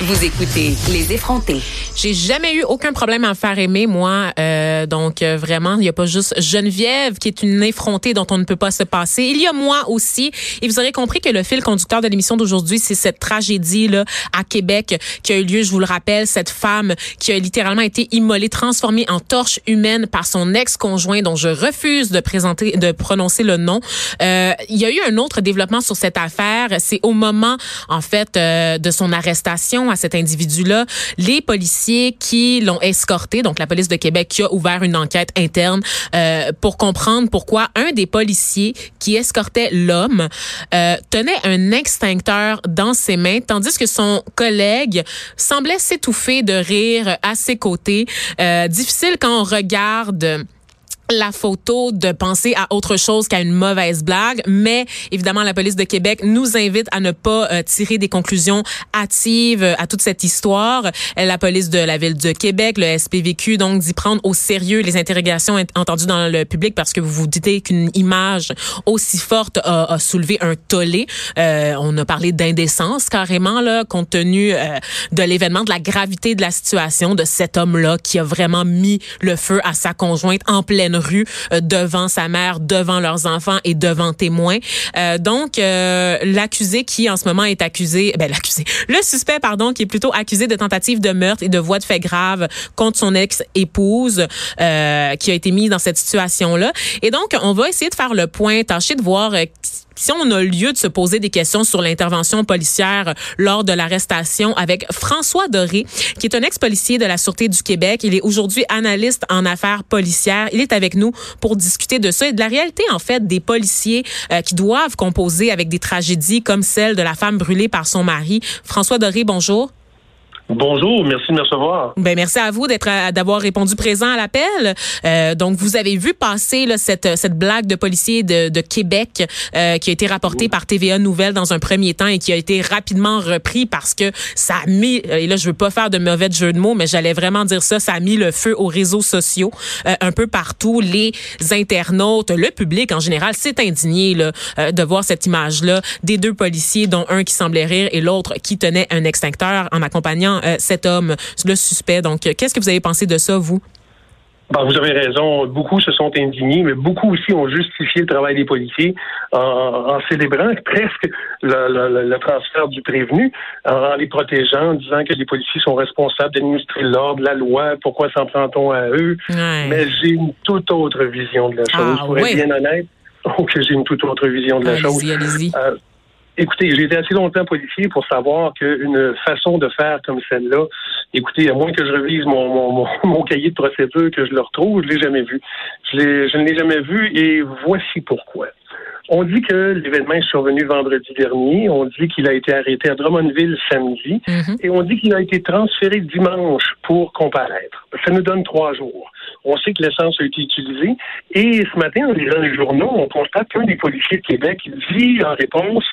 vous écoutez Les effrontés. J'ai jamais eu aucun problème à faire aimer, moi. Euh, donc, euh, vraiment, il n'y a pas juste Geneviève qui est une effrontée dont on ne peut pas se passer. Il y a moi aussi. Et vous aurez compris que le fil conducteur de l'émission d'aujourd'hui, c'est cette tragédie-là à Québec qui a eu lieu, je vous le rappelle, cette femme qui a littéralement été immolée, transformée en torche humaine par son ex-conjoint dont je refuse de présenter, de prononcer le nom. Euh, il y a eu un autre développement sur cette affaire. C'est au moment, en fait, euh, de son arrestation à cet individu-là, les policiers qui l'ont escorté, donc la police de Québec qui a ouvert une enquête interne euh, pour comprendre pourquoi un des policiers qui escortait l'homme euh, tenait un extincteur dans ses mains, tandis que son collègue semblait s'étouffer de rire à ses côtés. Euh, difficile quand on regarde la photo de penser à autre chose qu'à une mauvaise blague, mais évidemment la police de Québec nous invite à ne pas euh, tirer des conclusions hâtives euh, à toute cette histoire. La police de la ville de Québec, le SPVQ, donc d'y prendre au sérieux les interrogations entendues dans le public parce que vous vous dites qu'une image aussi forte a, soulevé un tollé. Euh, on a parlé d'indécence carrément là, compte tenu euh, de l'événement, de la gravité de la situation de cet homme-là qui a vraiment mis le feu à sa conjointe en pleine rue euh, devant sa mère, devant leurs enfants et devant témoins. Euh, donc, euh, l'accusé qui en ce moment est accusé, ben l'accusé, le suspect, pardon, qui est plutôt accusé de tentative de meurtre et de voie de fait grave contre son ex-épouse, qui a été mis dans cette situation-là. Et donc, on va essayer de faire le point, tâcher de voir si on a lieu de se poser des questions sur l'intervention policière lors de l'arrestation avec François Doré, qui est un ex-policier de la Sûreté du Québec. Il est aujourd'hui analyste en affaires policières. Il est avec nous pour discuter de ça et de la réalité, en fait, des policiers euh, qui doivent composer avec des tragédies comme celle de la femme brûlée par son mari. François Doré, bonjour. Bonjour, merci de me recevoir. Ben merci à vous d'être d'avoir répondu présent à l'appel. Euh, donc vous avez vu passer là, cette cette blague de policier de, de Québec euh, qui a été rapportée par TVA Nouvelle dans un premier temps et qui a été rapidement repris parce que ça a mis et là je veux pas faire de mauvais jeu de mots mais j'allais vraiment dire ça ça a mis le feu aux réseaux sociaux euh, un peu partout les internautes le public en général s'est indigné là, euh, de voir cette image là des deux policiers dont un qui semblait rire et l'autre qui tenait un extincteur en accompagnant euh, cet homme, le suspect. Donc, euh, qu'est-ce que vous avez pensé de ça, vous? Ben, vous avez raison. Beaucoup se sont indignés, mais beaucoup aussi ont justifié le travail des policiers en, célébrant presque le, transfert du prévenu, en, les protégeant, en disant que les policiers sont responsables d'administrer l'ordre, la loi, pourquoi s'en prend-on à eux? Mais j'ai une toute autre vision de la chose. Ah, pour être bien honnête, oh, que j'ai une toute autre vision de la chose. Écoutez, j'ai été assez longtemps policier pour savoir qu'une façon de faire comme celle-là, écoutez, à moins que je revise mon, mon, mon, cahier de procédure, que je le retrouve, je l'ai jamais vu. Je, je ne l'ai jamais vu et voici pourquoi. On dit que l'événement est survenu vendredi dernier. On dit qu'il a été arrêté à Drummondville samedi. Mhm. Et on dit qu'il a été transféré dimanche pour comparaître. Ça nous donne trois jours. On sait que l'essence a été utilisée. Et ce matin, en lisant les journaux, on constate qu'un des policiers de Québec dit en réponse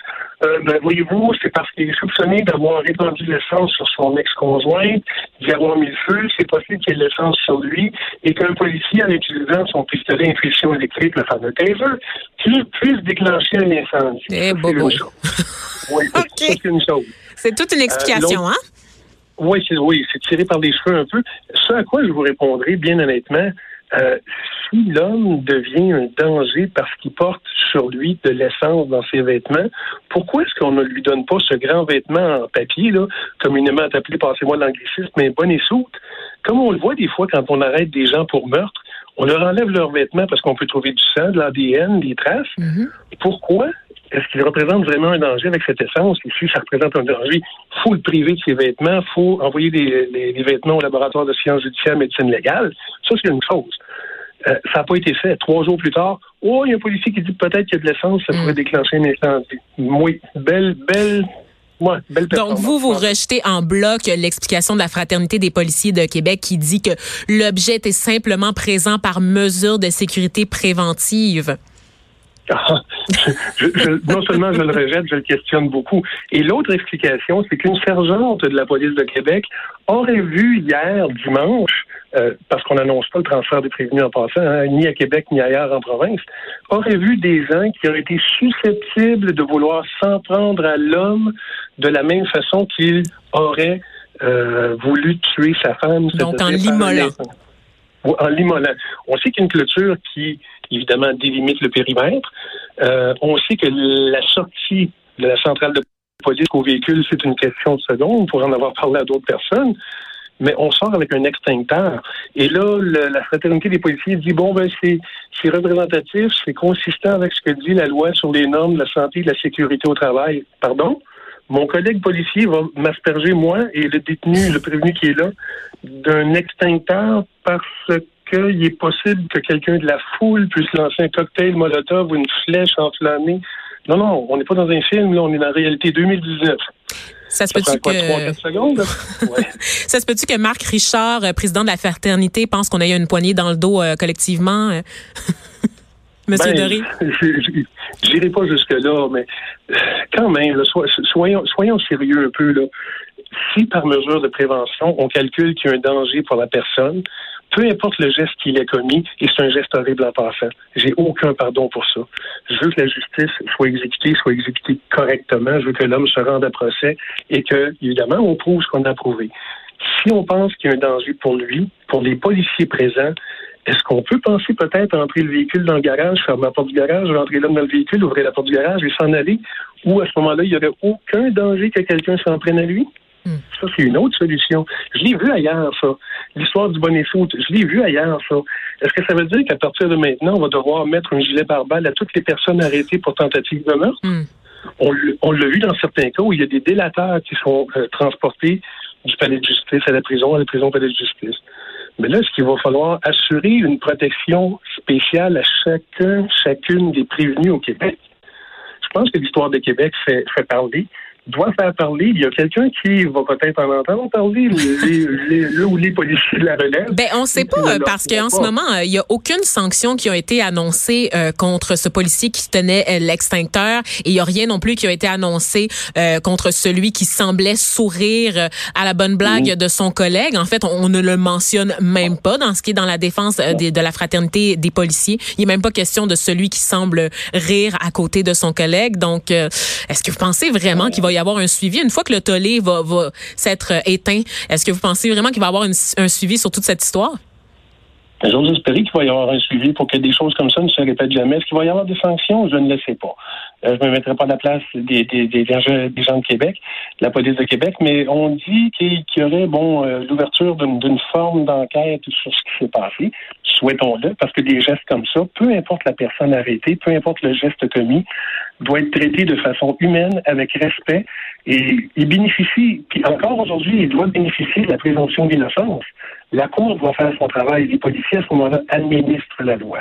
euh, ben, voyez-vous, c'est parce qu'il est soupçonné d'avoir répandu l'essence sur son ex-conjointe, d'y avoir mis le feu, c'est possible qu'il y ait l'essence sur lui, et qu'un policier, en utilisant son pistolet infusion électrique, le fameux taser, puisse déclencher un incendie. Eh, oui, c'est une chose. C'est toute une explication, euh, hein? Oui, c'est oui, tiré par les cheveux un peu. Ce à quoi je vous répondrai, bien honnêtement, euh, si l'homme devient un danger parce qu'il porte sur lui de l'essence dans ses vêtements, pourquoi est-ce qu'on ne lui donne pas ce grand vêtement en papier, là, communément appelé, passez-moi l'anglicisme, mais bonne et soute? Comme on le voit des fois quand on arrête des gens pour meurtre, on leur enlève leurs vêtements parce qu'on peut trouver du sang, de l'ADN, des traces. Mm-hmm. Pourquoi est-ce qu'il représente vraiment un danger avec cette essence? Et si ça représente un danger, il faut le priver de ses vêtements, il faut envoyer des, vêtements au laboratoire de sciences judiciaires médecine légale. Ça, c'est une chose. Euh, ça n'a pas été fait. Trois jours plus tard, oh, il y a un policier qui dit peut-être qu'il y a de l'essence, ça pourrait mm. déclencher un incendie. Oui, belle, belle Ouais, belle Donc, vous, vous rejetez en bloc l'explication de la Fraternité des policiers de Québec qui dit que l'objet est simplement présent par mesure de sécurité préventive. Non seulement je le rejette, je le questionne beaucoup. Et l'autre explication, c'est qu'une sergente de la police de Québec aurait vu hier, dimanche, euh, parce qu'on n'annonce pas le transfert des prévenus en passant, hein, ni à Québec ni ailleurs en province, aurait vu des gens qui auraient été susceptibles de vouloir s'en prendre à l'homme de la même façon qu'il aurait euh, voulu tuer sa femme. Donc en l'immolant. En l'immolant. On sait qu'il y a une clôture qui, évidemment, délimite le périmètre. Euh, on sait que la sortie de la centrale de police au véhicule, c'est une question de seconde. On pourrait en avoir parlé à d'autres personnes mais on sort avec un extincteur. Et là, la fraternité des policiers dit bon ben c'est c'est représentatif, c'est consistant avec ce que dit la loi sur les normes de la santé et de la sécurité au travail. Pardon? Mon collègue policier va m'asperger, moi, et le détenu, le prévenu qui est là, d'un extincteur parce qu'il est possible que quelqu'un de la foule puisse lancer un cocktail Molotov ou une flèche enflammée. Non, non, on n'est pas dans un film, là, on est dans la réalité 2019. Ça se peut-tu que ça se peut-tu que Marc Richard, euh, président de la fraternité, pense qu'on a eu une poignée dans le dos euh, collectivement, euh? Monsieur ben, Doré? J'irai pas jusque là, mais quand même, soyons, soyons sérieux un peu là. Si par mesure de prévention, on calcule qu'il y a un danger pour la personne, peu importe le geste qu'il a commis, et c'est un geste horrible en passant. J'ai aucun pardon pour ça. Je veux que la justice soit exécutée, soit exécutée correctement. Je veux que l'homme se rende à procès et que, évidemment, on prouve ce qu'on a prouvé. Si on pense qu'il y a un danger pour lui, pour les policiers présents, est-ce qu'on peut penser peut-être entrer le véhicule dans le garage, fermer la porte du garage, rentrer l'homme dans le véhicule, ouvrir la porte du garage et s'en aller? Ou à ce moment-là, il n'y aurait aucun danger que quelqu'un s'en prenne à lui? Hmm. Ça, c'est une autre solution. Je l'ai vu ailleurs, ça. L'histoire du bonnet foot, je l'ai vu ailleurs, ça. Est-ce que ça veut dire qu'à partir de maintenant, on va devoir mettre un gilet pare-balles à toutes les personnes arrêtées pour tentative de meurtre? Hmm. On, l'a vu dans certains cas où il y a des délateurs qui sont euh, transportés du palais de justice à la prison, à la prison palais de justice. Mais là, ce qu'il va falloir assurer une protection spéciale à chacun, chacune des prévenus au Québec? Je pense que l'histoire de Québec fait, fait parler doit faire parler. Il y a quelqu'un qui va peut-être en entendre parler, les, ou les policiers de la relève. Ben, on ne sait pas, parce qu'en ce moment, euh, il n'y a aucune sanction qui a été annoncée euh, contre ce policier qui tenait euh, l'extincteur et il n'y a rien non plus qui a été annoncé contre celui qui semblait sourire à la bonne blague mm. de son collègue. En fait, on, ne le mentionne même pas dans ce qui est dans la défense de, la fraternité des policiers. Il n'est même pas question de celui qui semble rire à côté de son collègue. Donc, est-ce que vous pensez vraiment qu'il va y avoir un suivi une fois que le tollé va, va s'être éteint? Est-ce que vous pensez vraiment qu'il va y avoir un suivi sur toute cette histoire? J'ose espérer qu'il va y avoir un suivi pour que des choses comme ça ne se répètent jamais. Est-ce qu'il va y avoir des sanctions? Je ne le sais pas. Euh, je ne me mettrai pas à la place des, des, des, des, gens de Québec, de la police de Québec, mais on dit qu'il y aurait bon euh, l'ouverture d'une forme d'enquête sur ce qui s'est passé. Souhaitons-le, parce que des gestes comme ça, peu importe la personne arrêtée, peu importe le geste commis, doit être traité de façon humaine, avec respect, et il bénéficie, puis encore aujourd'hui, il doit bénéficier de la présomption d'innocence. La Cour doit faire son travail. Les policiers, à ce moment-là, administrent la loi.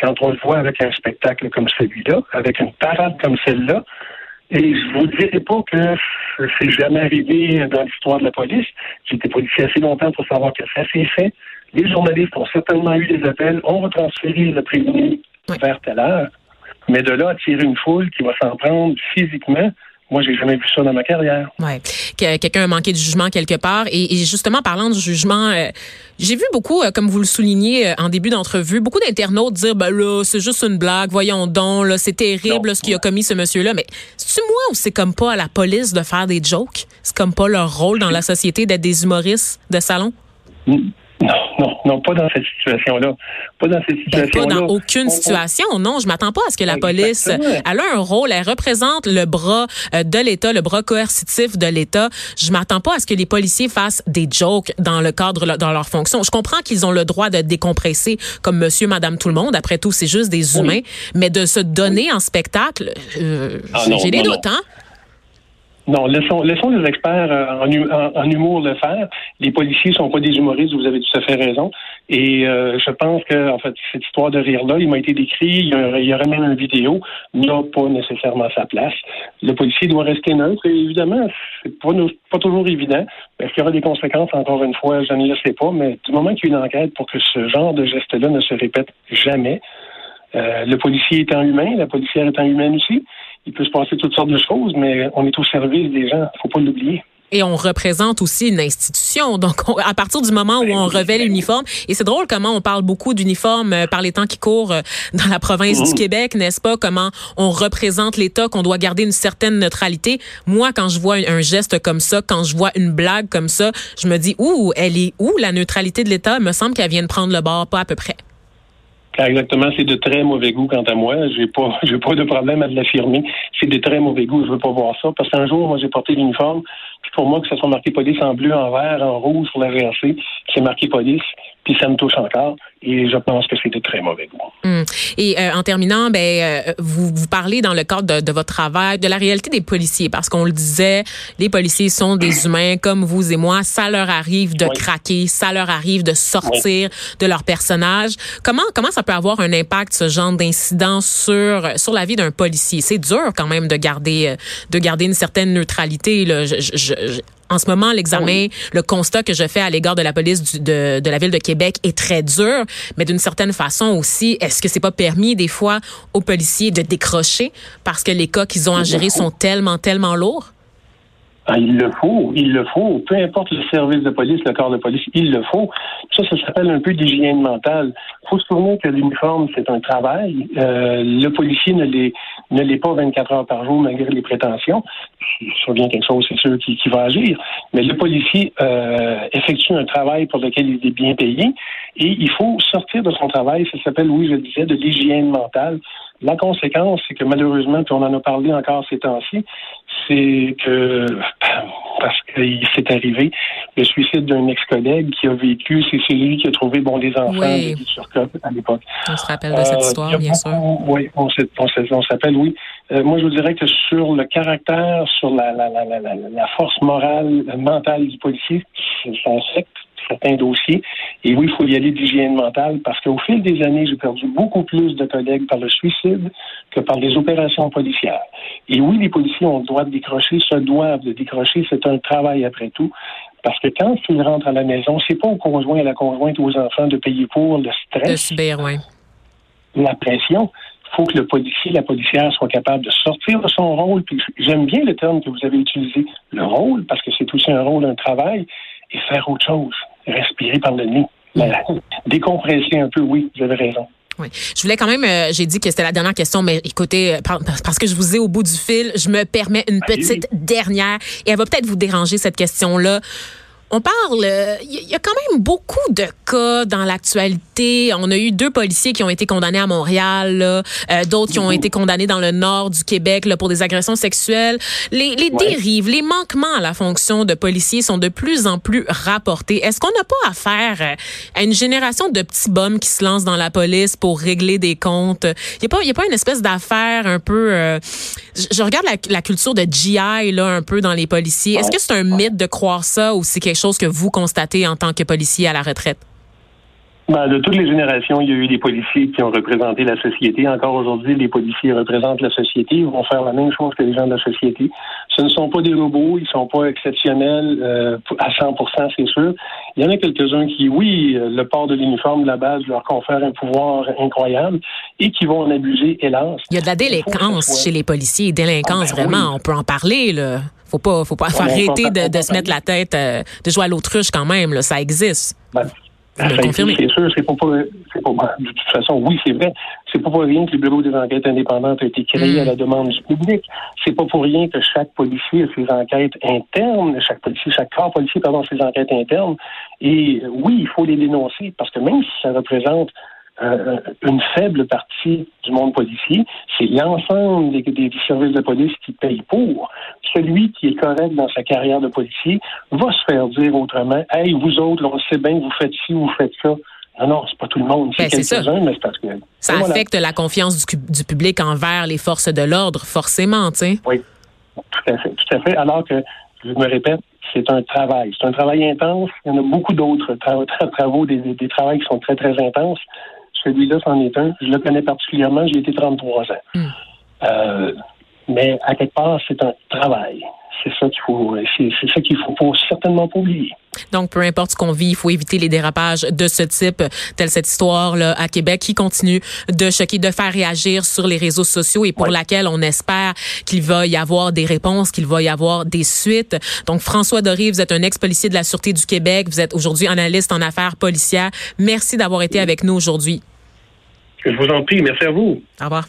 Quand on le voit avec un spectacle comme celui-là, avec une parade comme celle-là, et je vous dirai pas que c'est jamais arrivé dans l'histoire de la police. J'étais policier assez longtemps pour savoir que ça s'est fait. Les journalistes ont certainement eu des appels, ont retransféré le prévenu vers telle heure. Mais de là à tirer une foule qui va s'en prendre physiquement, moi, j'ai jamais vu ça dans ma carrière. Ouais, quelqu'un a manqué de jugement quelque part. Et, justement, parlant de jugement, euh, j'ai vu beaucoup, euh, comme vous le soulignez euh, en début d'entrevue, beaucoup d'internautes dire, ben là, c'est juste une blague, voyons donc, là, c'est terrible ce qu'il a commis ce monsieur-là. Mais c'est moi ou c'est comme pas à la police de faire des jokes? C'est comme pas leur rôle dans la société d'être des humoristes de salon? Non, non, non, pas dans cette situation-là. Pas dans cette situation-là. pas dans aucune situation, non. Je m'attends pas à ce que la police, elle a un rôle, elle représente le bras euh, de l'État, le bras coercitif de l'État. Je m'attends pas à ce que les policiers fassent des jokes dans le cadre, dans leur fonction. Je comprends qu'ils ont le droit de décompresser comme monsieur, madame, tout le monde. Après tout, c'est juste des humains. Mais de se donner en spectacle, euh, ah, j'ai des doutes, hein? Non, laissons, laissons les experts euh, en, humour le faire. Les policiers sont pas des humoristes, vous avez tout à fait raison. Et euh, je pense que, en fait, cette histoire de rire-là, il m'a été décrit, il y, aurait, même une vidéo, n'a pas nécessairement sa place. Le policier doit rester neutre, et évidemment, c'est pas, pas toujours évident. Est-ce qu'il y aura des conséquences, encore une fois, je ne le sais pas, mais du moment qu'il y a une enquête pour que ce genre de geste-là ne se répète jamais, Euh, le policier étant humain, la policière étant humaine aussi. Il peut se passer toutes sortes de choses, mais on est au service des gens. faut pas l'oublier et on représente aussi une institution. Donc, à partir du moment où on revêt l'uniforme, et c'est drôle comment on parle beaucoup d'uniforme euh, par les temps qui courent euh, dans la province du mmh. Québec, n'est-ce pas? Comment on représente l'État, qu'on doit garder une certaine neutralité. Moi, quand je vois un geste comme ça, quand je vois une blague comme ça, je me dis, ouh, elle est où la neutralité de l'État? Il me semble qu'elle vient de prendre le bord, pas à peu près. Exactement, c'est de très mauvais goût quant à moi. J'ai pas, j'ai pas de problème à l'affirmer. C'est de très mauvais goût. Je veux pas voir ça parce qu'un jour, moi, j'ai porté l'uniforme. Puis pour moi, que ça soit marqué police en bleu, en vert, en rouge sur la c'est marqué police puis ça me touche encore. Et je pense que c'est de très mauvais goût. Hum. Et euh, en terminant, ben euh, vous, vous parlez dans le cadre de, de, votre travail de la réalité des policiers, parce qu'on le disait, les policiers sont des humains comme vous et moi. Ça leur arrive de craquer, ça leur arrive de sortir de leur personnage. Comment comment ça peut avoir un impact ce genre d'incident sur sur la vie d'un policier? C'est dur quand même de garder euh, de garder une certaine neutralité. Là. Je, je, en ce moment, l'examen, le constat que je fais à l'égard de la police de, de la ville de Québec est très dur, mais d'une certaine façon aussi, est-ce que c'est pas permis des fois aux policiers de décrocher parce que les cas qu'ils ont à gérer sont tellement, tellement lourds? Ah, il le faut, il le faut. Peu importe le service de police, le corps de police, il le faut. Ça, ça s'appelle un peu d'hygiène mentale. Il faut se souvenir que l'uniforme, c'est un travail. Euh, le policier ne l'est, ne l'est pas 24 heures par jour malgré les prétentions. Ça vient quelque chose, c'est sûr, qui, va agir. Mais le policier euh, effectue un travail pour lequel il est bien payé et il faut sortir de son travail. Ça s'appelle, oui, je disais, de l'hygiène mentale. La conséquence, c'est que malheureusement, puis on en a parlé encore ces temps-ci, c'est que parce qu'il s'est arrivé le suicide d'un ex-collègue qui a vécu, c'est celui qui a trouvé bon des enfants oui. de à l'époque. On se rappelle de cette euh, histoire, bien sûr. Oui, on, on s'appelle, oui. Euh, moi, je vous dirais que sur le caractère, sur la, la, la, la force morale, mentale du policier, c'est un secte certains dossiers. Et oui, il faut y aller d'hygiène mentale parce qu'au fil des années, j'ai perdu beaucoup plus de collègues par le suicide que par les opérations policières. Et oui, les policiers ont le droit de décrocher, se doivent de décrocher. C'est un travail après tout. Parce que quand ils rentrent à la maison, c'est pas au conjoint, à la conjointe aux enfants de payer pour le stress. Oui. La pression il faut que le policier, la policière soit capable de sortir de son rôle. Puis j'aime bien le terme que vous avez utilisé, le rôle, parce que c'est aussi un rôle, un travail, et faire autre chose respirer par le nez. décompresser un peu, oui, vous avez raison. Oui. Je voulais quand même, euh, j'ai dit que c'était la dernière question, mais écoutez, euh, parce que je vous ai au bout du fil, je me permets une petite dernière et elle va peut-être vous déranger cette question-là. On parle, il euh, y a quand même beaucoup de cas dans l'actualité. On a eu deux policiers qui ont été condamnés à Montréal, euh, d'autres qui ont été condamnés dans le nord du Québec là, pour des agressions sexuelles. Les, les dérives, les manquements à la fonction de policiers sont de plus en plus rapportés. Est-ce qu'on n'a pas affaire euh, à une génération de petits bums qui se lancent dans la police pour régler des comptes? Il n'y a, a pas une espèce d'affaire un peu... je, regarde la, la, culture de GI là, un peu dans les policiers. Est-ce que c'est un mythe de croire ça ou c'est quelque chose que vous constatez en tant que policier à la retraite? Ben, de toutes les générations, il y a eu des policiers qui ont représenté la société. Encore aujourd'hui, les policiers représentent la société. Ils vont faire la même chose que les gens de la société. Ce ne sont pas des robots, ils ne sont pas exceptionnels euh, à 100% c'est sûr. Il y en a quelques-uns qui, oui, euh, le port de l'uniforme de la base leur confère un pouvoir incroyable et qui vont en abuser, hélas. Il y a de la délinquance chez les policiers. Délinquance, ah, ben vraiment, on peut en parler, là. Faut pas, faut pas arrêter de, se mettre la tête, euh, de jouer à l'autruche quand même. Là, ça existe. Ben, sûr, c'est pas, pas, de toute façon, oui, c'est vrai. C'est pas pour rien que le bureau des enquêtes indépendantes a été créé à la mm. demande du public. C'est pas pour rien que chaque policier a ses enquêtes internes, chaque policier, chaque corps policier, pardon, ses enquêtes internes. Et oui, il faut les dénoncer parce que même si ça représente euh, une faible partie du monde policier, c'est l'ensemble des, des, services de police qui payent pour. Celui qui est correct dans sa carrière de policier va se faire dire autrement Hey, vous autres, on sait bien, vous faites ci, vous faites ça. Non, non, c'est pas tout le monde. C'est ben, quelques-uns, mais c'est parce que. Ça affecte la confiance du, du, public envers les forces de l'ordre, forcément, tu sais. Oui, tout à fait. Tout à fait. Alors que, je me répète, c'est un travail. C'est un travail intense. Il y en a beaucoup d'autres travaux, des, des, des travaux qui sont très, très intenses. Celui-là, c'en est un. Je le connais particulièrement. J'ai été 33 ans. Hmm. Euh, mais à quelque part, c'est un travail. C'est ça qu'il faut, c'est, ça qu'il faut certainement pas oublier. Donc, peu importe ce qu'on vit, il faut éviter les dérapages de ce type, telle cette histoire là à Québec qui continue de choquer, de faire réagir sur les réseaux sociaux et pour laquelle on espère qu'il va y avoir des réponses, qu'il va y avoir des suites. Donc, François Doré, vous êtes un ex-policier de la Sûreté du Québec, vous êtes aujourd'hui analyste en affaires policières. Merci d'avoir été avec nous aujourd'hui. Je vous en prie. Merci à vous. Au revoir.